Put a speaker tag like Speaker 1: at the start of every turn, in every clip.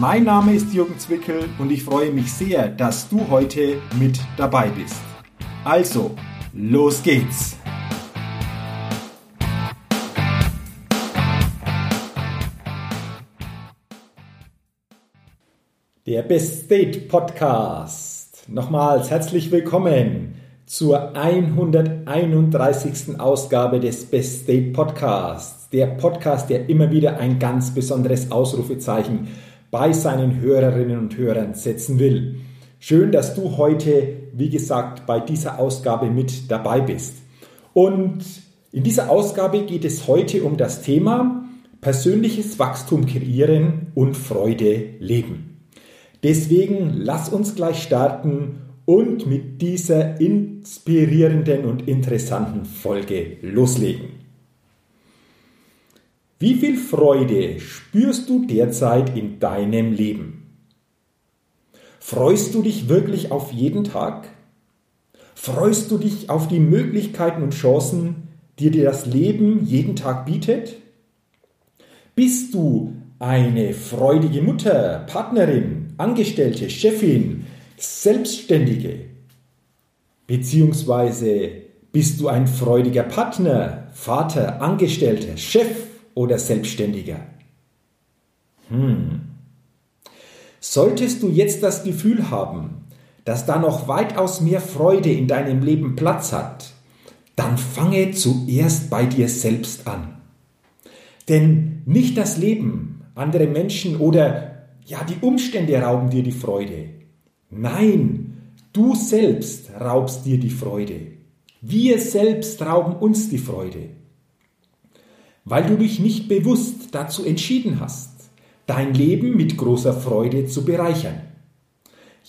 Speaker 1: Mein Name ist Jürgen Zwickel und ich freue mich sehr, dass du heute mit dabei bist. Also, los geht's! Der Best State Podcast. Nochmals herzlich willkommen zur 131. Ausgabe des Best State Podcasts. Der Podcast, der immer wieder ein ganz besonderes Ausrufezeichen bei seinen Hörerinnen und Hörern setzen will. Schön, dass du heute, wie gesagt, bei dieser Ausgabe mit dabei bist. Und in dieser Ausgabe geht es heute um das Thema persönliches Wachstum kreieren und Freude leben. Deswegen lass uns gleich starten und mit dieser inspirierenden und interessanten Folge loslegen. Wie viel Freude spürst du derzeit in deinem Leben? Freust du dich wirklich auf jeden Tag? Freust du dich auf die Möglichkeiten und Chancen, die dir das Leben jeden Tag bietet? Bist du eine freudige Mutter, Partnerin, Angestellte, Chefin, Selbstständige? Beziehungsweise bist du ein freudiger Partner, Vater, Angestellter, Chef, oder Selbstständiger? Hm. Solltest du jetzt das Gefühl haben, dass da noch weitaus mehr Freude in deinem Leben Platz hat, dann fange zuerst bei dir selbst an. Denn nicht das Leben, andere Menschen oder ja, die Umstände rauben dir die Freude. Nein, du selbst raubst dir die Freude. Wir selbst rauben uns die Freude weil du dich nicht bewusst dazu entschieden hast, dein Leben mit großer Freude zu bereichern.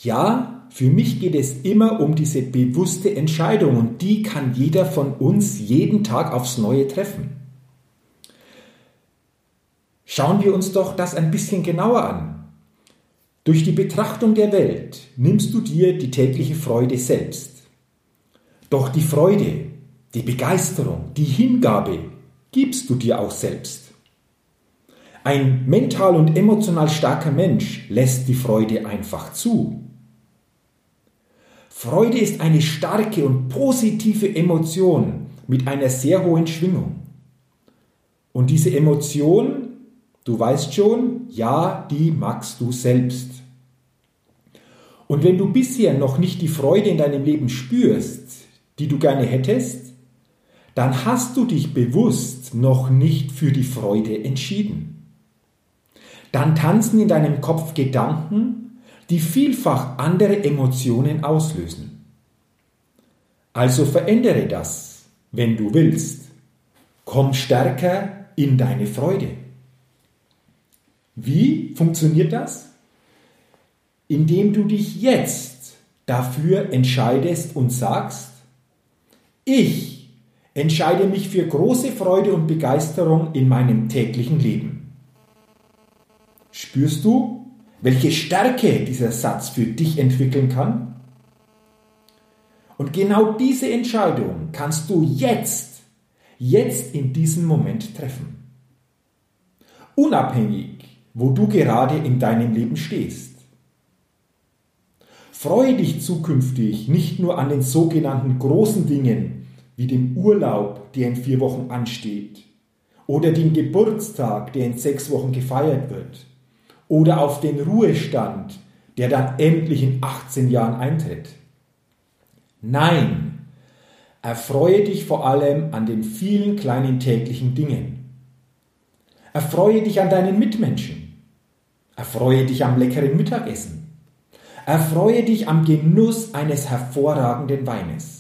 Speaker 1: Ja, für mich geht es immer um diese bewusste Entscheidung und die kann jeder von uns jeden Tag aufs Neue treffen. Schauen wir uns doch das ein bisschen genauer an. Durch die Betrachtung der Welt nimmst du dir die tägliche Freude selbst. Doch die Freude, die Begeisterung, die Hingabe, gibst du dir auch selbst. Ein mental und emotional starker Mensch lässt die Freude einfach zu. Freude ist eine starke und positive Emotion mit einer sehr hohen Schwingung. Und diese Emotion, du weißt schon, ja, die magst du selbst. Und wenn du bisher noch nicht die Freude in deinem Leben spürst, die du gerne hättest, dann hast du dich bewusst noch nicht für die Freude entschieden. Dann tanzen in deinem Kopf Gedanken, die vielfach andere Emotionen auslösen. Also verändere das, wenn du willst. Komm stärker in deine Freude. Wie funktioniert das? Indem du dich jetzt dafür entscheidest und sagst, ich entscheide mich für große Freude und Begeisterung in meinem täglichen Leben. Spürst du, welche Stärke dieser Satz für dich entwickeln kann? Und genau diese Entscheidung kannst du jetzt, jetzt in diesem Moment treffen. Unabhängig, wo du gerade in deinem Leben stehst. Freue dich zukünftig nicht nur an den sogenannten großen Dingen, wie dem Urlaub, der in vier Wochen ansteht, oder den Geburtstag, der in sechs Wochen gefeiert wird, oder auf den Ruhestand, der dann endlich in 18 Jahren eintritt. Nein, erfreue dich vor allem an den vielen kleinen täglichen Dingen. Erfreue dich an deinen Mitmenschen. Erfreue dich am leckeren Mittagessen. Erfreue dich am Genuss eines hervorragenden Weines.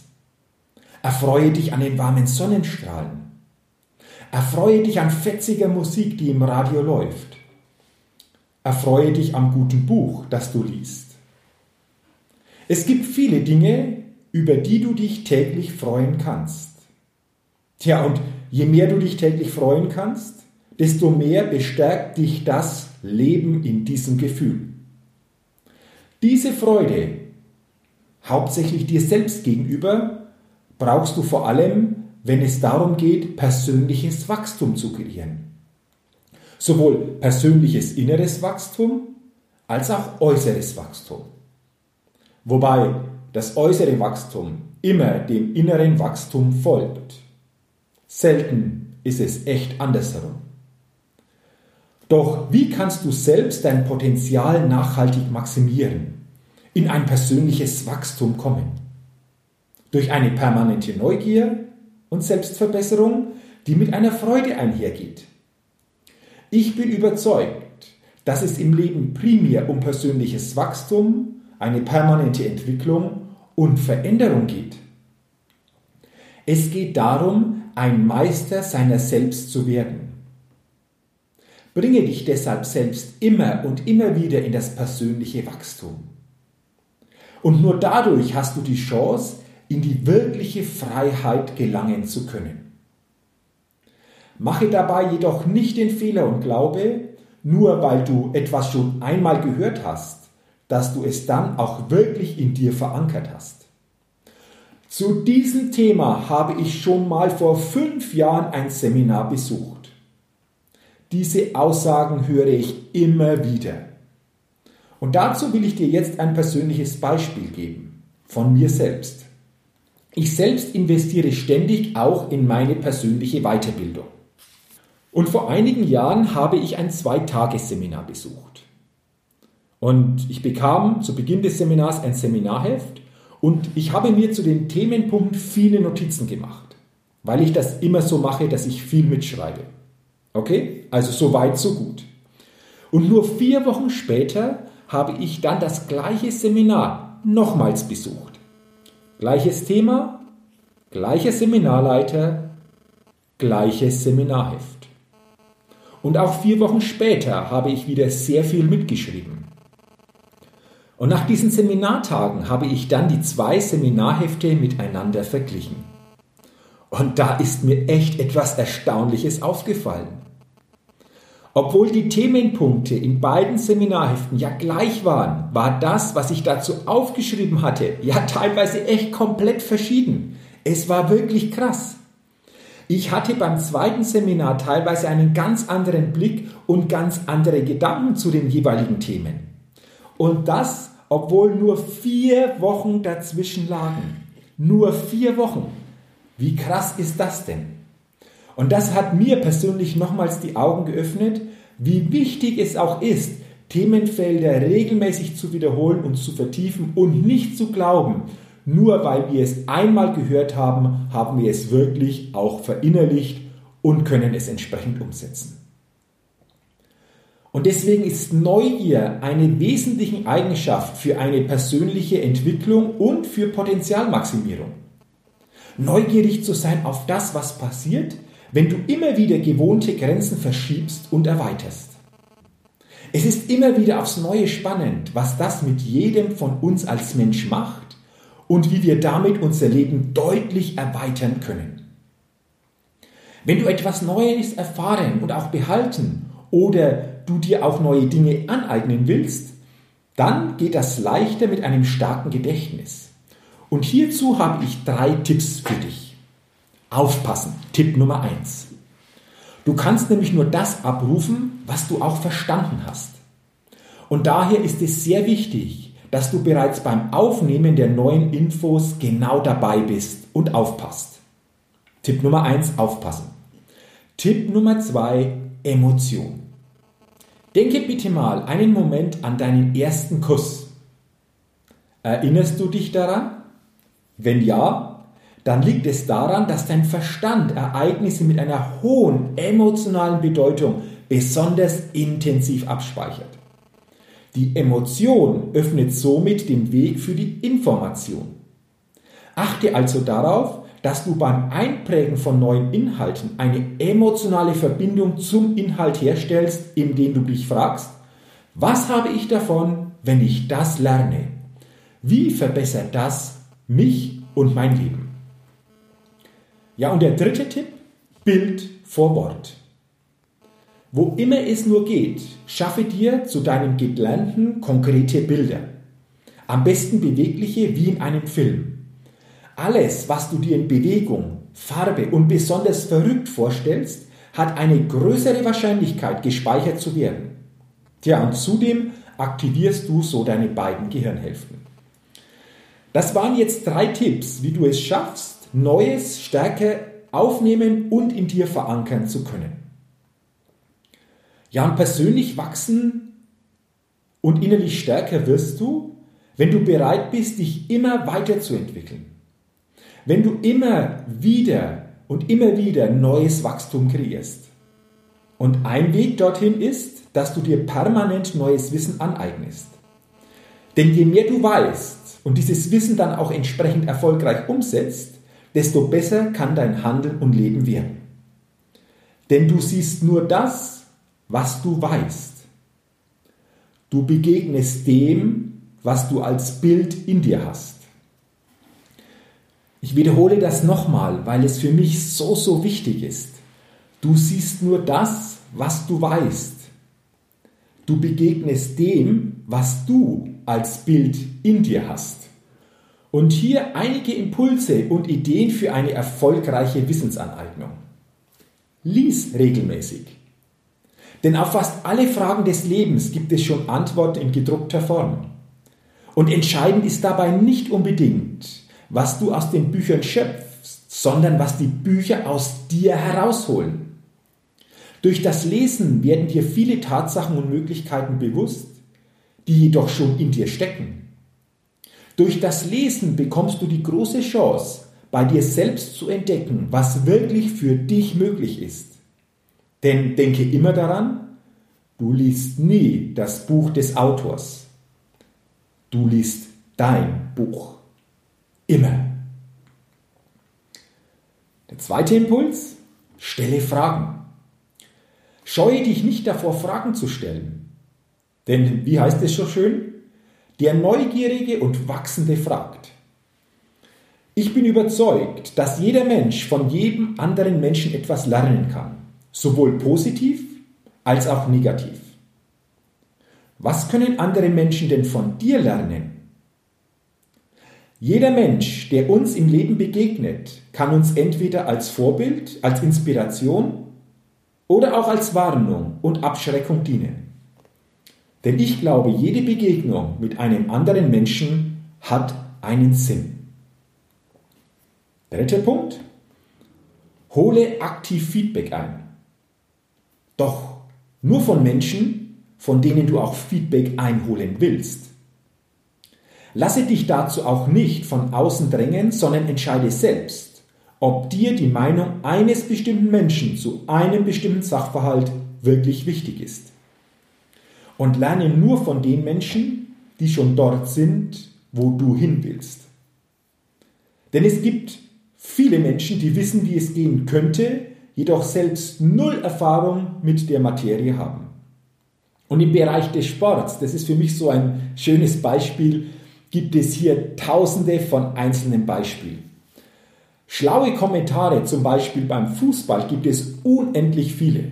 Speaker 1: Erfreue dich an den warmen Sonnenstrahlen. Erfreue dich an fetziger Musik, die im Radio läuft. Erfreue dich am guten Buch, das du liest. Es gibt viele Dinge, über die du dich täglich freuen kannst. Tja, und je mehr du dich täglich freuen kannst, desto mehr bestärkt dich das Leben in diesem Gefühl. Diese Freude, hauptsächlich dir selbst gegenüber, brauchst du vor allem, wenn es darum geht, persönliches Wachstum zu kreieren. Sowohl persönliches inneres Wachstum als auch äußeres Wachstum. Wobei das äußere Wachstum immer dem inneren Wachstum folgt. Selten ist es echt andersherum. Doch wie kannst du selbst dein Potenzial nachhaltig maximieren, in ein persönliches Wachstum kommen? Durch eine permanente Neugier und Selbstverbesserung, die mit einer Freude einhergeht. Ich bin überzeugt, dass es im Leben primär um persönliches Wachstum, eine permanente Entwicklung und Veränderung geht. Es geht darum, ein Meister seiner selbst zu werden. Bringe dich deshalb selbst immer und immer wieder in das persönliche Wachstum. Und nur dadurch hast du die Chance, in die wirkliche Freiheit gelangen zu können. Mache dabei jedoch nicht den Fehler und glaube, nur weil du etwas schon einmal gehört hast, dass du es dann auch wirklich in dir verankert hast. Zu diesem Thema habe ich schon mal vor fünf Jahren ein Seminar besucht. Diese Aussagen höre ich immer wieder. Und dazu will ich dir jetzt ein persönliches Beispiel geben, von mir selbst. Ich selbst investiere ständig auch in meine persönliche Weiterbildung. Und vor einigen Jahren habe ich ein Zweitagesseminar besucht. Und ich bekam zu Beginn des Seminars ein Seminarheft und ich habe mir zu den Themenpunkten viele Notizen gemacht, weil ich das immer so mache, dass ich viel mitschreibe. Okay? Also so weit, so gut. Und nur vier Wochen später habe ich dann das gleiche Seminar nochmals besucht. Gleiches Thema, gleicher Seminarleiter, gleiches Seminarheft. Und auch vier Wochen später habe ich wieder sehr viel mitgeschrieben. Und nach diesen Seminartagen habe ich dann die zwei Seminarhefte miteinander verglichen. Und da ist mir echt etwas Erstaunliches aufgefallen. Obwohl die Themenpunkte in beiden Seminarheften ja gleich waren, war das, was ich dazu aufgeschrieben hatte, ja teilweise echt komplett verschieden. Es war wirklich krass. Ich hatte beim zweiten Seminar teilweise einen ganz anderen Blick und ganz andere Gedanken zu den jeweiligen Themen. Und das, obwohl nur vier Wochen dazwischen lagen. Nur vier Wochen. Wie krass ist das denn? Und das hat mir persönlich nochmals die Augen geöffnet, wie wichtig es auch ist, Themenfelder regelmäßig zu wiederholen und zu vertiefen und nicht zu glauben, nur weil wir es einmal gehört haben, haben wir es wirklich auch verinnerlicht und können es entsprechend umsetzen. Und deswegen ist Neugier eine wesentliche Eigenschaft für eine persönliche Entwicklung und für Potenzialmaximierung. Neugierig zu sein auf das, was passiert, wenn du immer wieder gewohnte Grenzen verschiebst und erweiterst. Es ist immer wieder aufs Neue spannend, was das mit jedem von uns als Mensch macht und wie wir damit unser Leben deutlich erweitern können. Wenn du etwas Neues erfahren und auch behalten oder du dir auch neue Dinge aneignen willst, dann geht das leichter mit einem starken Gedächtnis. Und hierzu habe ich drei Tipps für dich. Aufpassen. Tipp Nummer eins. Du kannst nämlich nur das abrufen, was du auch verstanden hast. Und daher ist es sehr wichtig, dass du bereits beim Aufnehmen der neuen Infos genau dabei bist und aufpasst. Tipp Nummer eins: Aufpassen. Tipp Nummer zwei: Emotion. Denke bitte mal einen Moment an deinen ersten Kuss. Erinnerst du dich daran? Wenn ja, dann liegt es daran, dass dein Verstand Ereignisse mit einer hohen emotionalen Bedeutung besonders intensiv abspeichert. Die Emotion öffnet somit den Weg für die Information. Achte also darauf, dass du beim Einprägen von neuen Inhalten eine emotionale Verbindung zum Inhalt herstellst, indem du dich fragst, was habe ich davon, wenn ich das lerne? Wie verbessert das mich und mein Leben? Ja, und der dritte Tipp, Bild vor Wort. Wo immer es nur geht, schaffe dir zu deinem Gelernten konkrete Bilder. Am besten bewegliche wie in einem Film. Alles, was du dir in Bewegung, Farbe und besonders verrückt vorstellst, hat eine größere Wahrscheinlichkeit, gespeichert zu werden. Tja, und zudem aktivierst du so deine beiden Gehirnhälften. Das waren jetzt drei Tipps, wie du es schaffst, Neues stärker aufnehmen und in dir verankern zu können. Ja, und persönlich wachsen und innerlich stärker wirst du, wenn du bereit bist, dich immer weiterzuentwickeln. Wenn du immer wieder und immer wieder neues Wachstum kreierst. Und ein Weg dorthin ist, dass du dir permanent neues Wissen aneignest. Denn je mehr du weißt und dieses Wissen dann auch entsprechend erfolgreich umsetzt, desto besser kann dein Handeln und Leben werden. Denn du siehst nur das, was du weißt. Du begegnest dem, was du als Bild in dir hast. Ich wiederhole das nochmal, weil es für mich so, so wichtig ist. Du siehst nur das, was du weißt. Du begegnest dem, was du als Bild in dir hast. Und hier einige Impulse und Ideen für eine erfolgreiche Wissensaneignung. Lies regelmäßig. Denn auf fast alle Fragen des Lebens gibt es schon Antworten in gedruckter Form. Und entscheidend ist dabei nicht unbedingt, was du aus den Büchern schöpfst, sondern was die Bücher aus dir herausholen. Durch das Lesen werden dir viele Tatsachen und Möglichkeiten bewusst, die jedoch schon in dir stecken. Durch das Lesen bekommst du die große Chance, bei dir selbst zu entdecken, was wirklich für dich möglich ist. Denn denke immer daran, du liest nie das Buch des Autors. Du liest dein Buch. Immer. Der zweite Impuls, stelle Fragen. Scheue dich nicht davor, Fragen zu stellen. Denn, wie heißt es so schön? Der Neugierige und Wachsende fragt. Ich bin überzeugt, dass jeder Mensch von jedem anderen Menschen etwas lernen kann sowohl positiv als auch negativ. Was können andere Menschen denn von dir lernen? Jeder Mensch, der uns im Leben begegnet, kann uns entweder als Vorbild, als Inspiration oder auch als Warnung und Abschreckung dienen. Denn ich glaube, jede Begegnung mit einem anderen Menschen hat einen Sinn. Dritter Punkt. Hole aktiv Feedback ein. Doch nur von Menschen, von denen du auch Feedback einholen willst. Lasse dich dazu auch nicht von außen drängen, sondern entscheide selbst, ob dir die Meinung eines bestimmten Menschen zu einem bestimmten Sachverhalt wirklich wichtig ist. Und lerne nur von den Menschen, die schon dort sind, wo du hin willst. Denn es gibt viele Menschen, die wissen, wie es gehen könnte, jedoch selbst null Erfahrung mit der Materie haben. Und im Bereich des Sports, das ist für mich so ein schönes Beispiel, gibt es hier tausende von einzelnen Beispielen. Schlaue Kommentare zum Beispiel beim Fußball gibt es unendlich viele.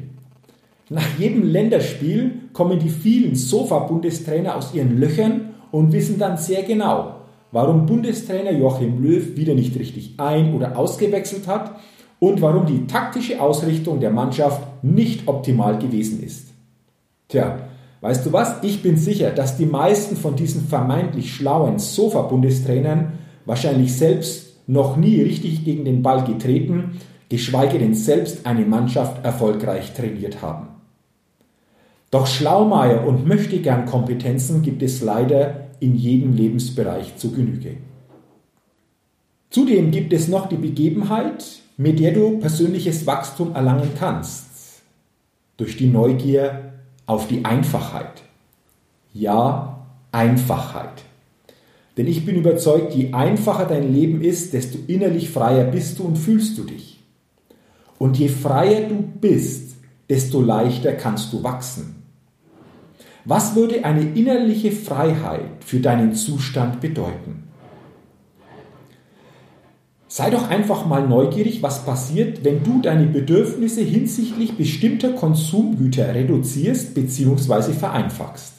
Speaker 1: Nach jedem Länderspiel kommen die vielen Sofa-Bundestrainer aus ihren Löchern und wissen dann sehr genau, warum Bundestrainer Joachim Löw wieder nicht richtig ein- oder ausgewechselt hat und warum die taktische Ausrichtung der Mannschaft nicht optimal gewesen ist. Tja, weißt du was? Ich bin sicher, dass die meisten von diesen vermeintlich schlauen Sofa-Bundestrainern wahrscheinlich selbst noch nie richtig gegen den Ball getreten, geschweige denn selbst eine Mannschaft erfolgreich trainiert haben. Doch Schlaumeier und Möchtegern Kompetenzen gibt es leider in jedem Lebensbereich zu Genüge. Zudem gibt es noch die Begebenheit, mit der du persönliches Wachstum erlangen kannst. Durch die Neugier auf die Einfachheit. Ja, Einfachheit. Denn ich bin überzeugt, je einfacher dein Leben ist, desto innerlich freier bist du und fühlst du dich. Und je freier du bist, desto leichter kannst du wachsen. Was würde eine innerliche Freiheit für deinen Zustand bedeuten? Sei doch einfach mal neugierig, was passiert, wenn du deine Bedürfnisse hinsichtlich bestimmter Konsumgüter reduzierst bzw. vereinfachst.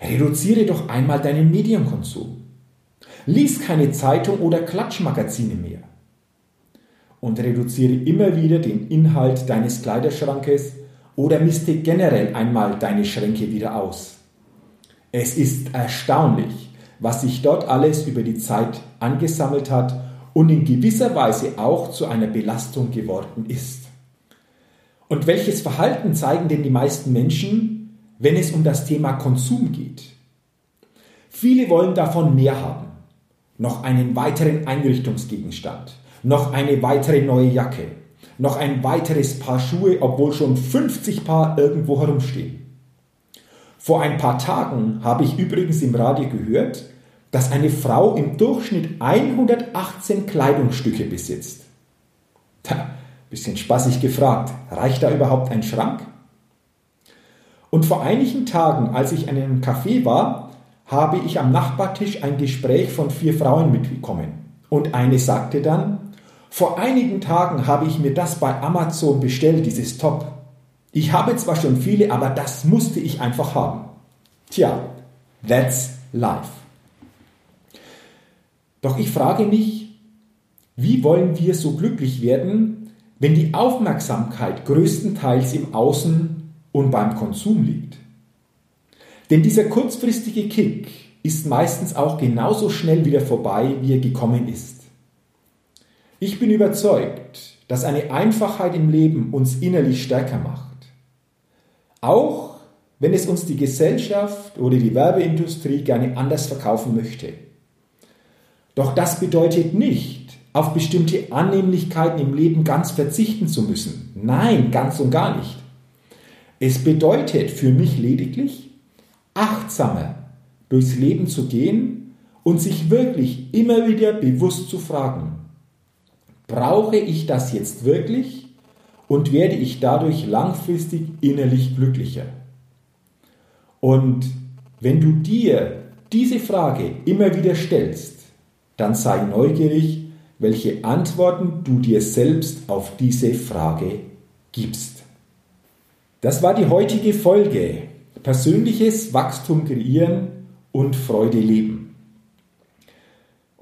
Speaker 1: Reduziere doch einmal deinen Medienkonsum. Lies keine Zeitung oder Klatschmagazine mehr. Und reduziere immer wieder den Inhalt deines Kleiderschrankes oder misste generell einmal deine Schränke wieder aus. Es ist erstaunlich, was sich dort alles über die Zeit angesammelt hat und in gewisser Weise auch zu einer Belastung geworden ist. Und welches Verhalten zeigen denn die meisten Menschen, wenn es um das Thema Konsum geht? Viele wollen davon mehr haben. Noch einen weiteren Einrichtungsgegenstand, noch eine weitere neue Jacke, noch ein weiteres Paar Schuhe, obwohl schon 50 Paar irgendwo herumstehen. Vor ein paar Tagen habe ich übrigens im Radio gehört, dass eine Frau im Durchschnitt 118 Kleidungsstücke besitzt. Tja, bisschen spaßig gefragt, reicht da überhaupt ein Schrank? Und vor einigen Tagen, als ich in einem Café war, habe ich am Nachbartisch ein Gespräch von vier Frauen mitbekommen. Und eine sagte dann, vor einigen Tagen habe ich mir das bei Amazon bestellt, dieses Top. Ich habe zwar schon viele, aber das musste ich einfach haben. Tja, that's life. Doch ich frage mich, wie wollen wir so glücklich werden, wenn die Aufmerksamkeit größtenteils im Außen und beim Konsum liegt? Denn dieser kurzfristige Kick ist meistens auch genauso schnell wieder vorbei, wie er gekommen ist. Ich bin überzeugt, dass eine Einfachheit im Leben uns innerlich stärker macht. Auch wenn es uns die Gesellschaft oder die Werbeindustrie gerne anders verkaufen möchte. Doch das bedeutet nicht, auf bestimmte Annehmlichkeiten im Leben ganz verzichten zu müssen. Nein, ganz und gar nicht. Es bedeutet für mich lediglich, achtsamer durchs Leben zu gehen und sich wirklich immer wieder bewusst zu fragen, brauche ich das jetzt wirklich und werde ich dadurch langfristig innerlich glücklicher? Und wenn du dir diese Frage immer wieder stellst, dann sei neugierig, welche Antworten du dir selbst auf diese Frage gibst. Das war die heutige Folge. Persönliches Wachstum kreieren und Freude leben.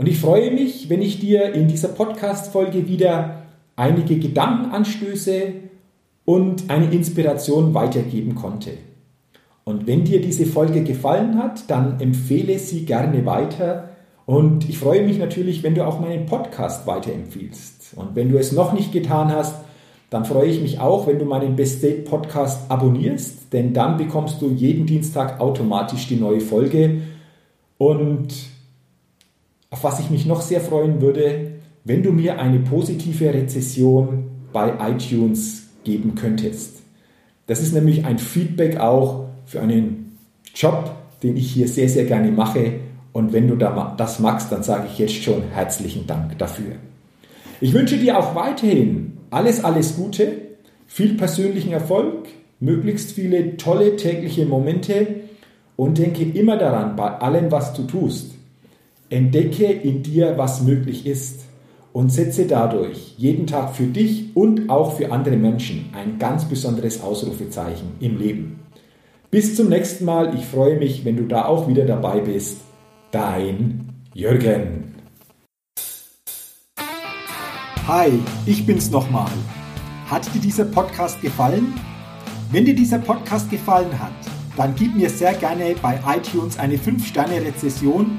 Speaker 1: Und ich freue mich, wenn ich dir in dieser Podcast-Folge wieder einige Gedankenanstöße und eine Inspiration weitergeben konnte. Und wenn dir diese Folge gefallen hat, dann empfehle sie gerne weiter und ich freue mich natürlich, wenn du auch meinen Podcast weiterempfiehlst. Und wenn du es noch nicht getan hast, dann freue ich mich auch, wenn du meinen Best State Podcast abonnierst, denn dann bekommst du jeden Dienstag automatisch die neue Folge. Und auf was ich mich noch sehr freuen würde, wenn du mir eine positive Rezession bei iTunes geben könntest. Das ist nämlich ein Feedback auch für einen Job, den ich hier sehr, sehr gerne mache und wenn du das magst, dann sage ich jetzt schon herzlichen Dank dafür. Ich wünsche dir auch weiterhin alles, alles Gute, viel persönlichen Erfolg, möglichst viele tolle tägliche Momente und denke immer daran, bei allem, was du tust, entdecke in dir, was möglich ist und setze dadurch jeden Tag für dich und auch für andere Menschen ein ganz besonderes Ausrufezeichen im Leben. Bis zum nächsten Mal. Ich freue mich, wenn du da auch wieder dabei bist dein Jürgen.
Speaker 2: Hi, ich bin's nochmal. Hat dir dieser Podcast gefallen? Wenn dir dieser Podcast gefallen hat, dann gib mir sehr gerne bei iTunes eine 5-Sterne-Rezession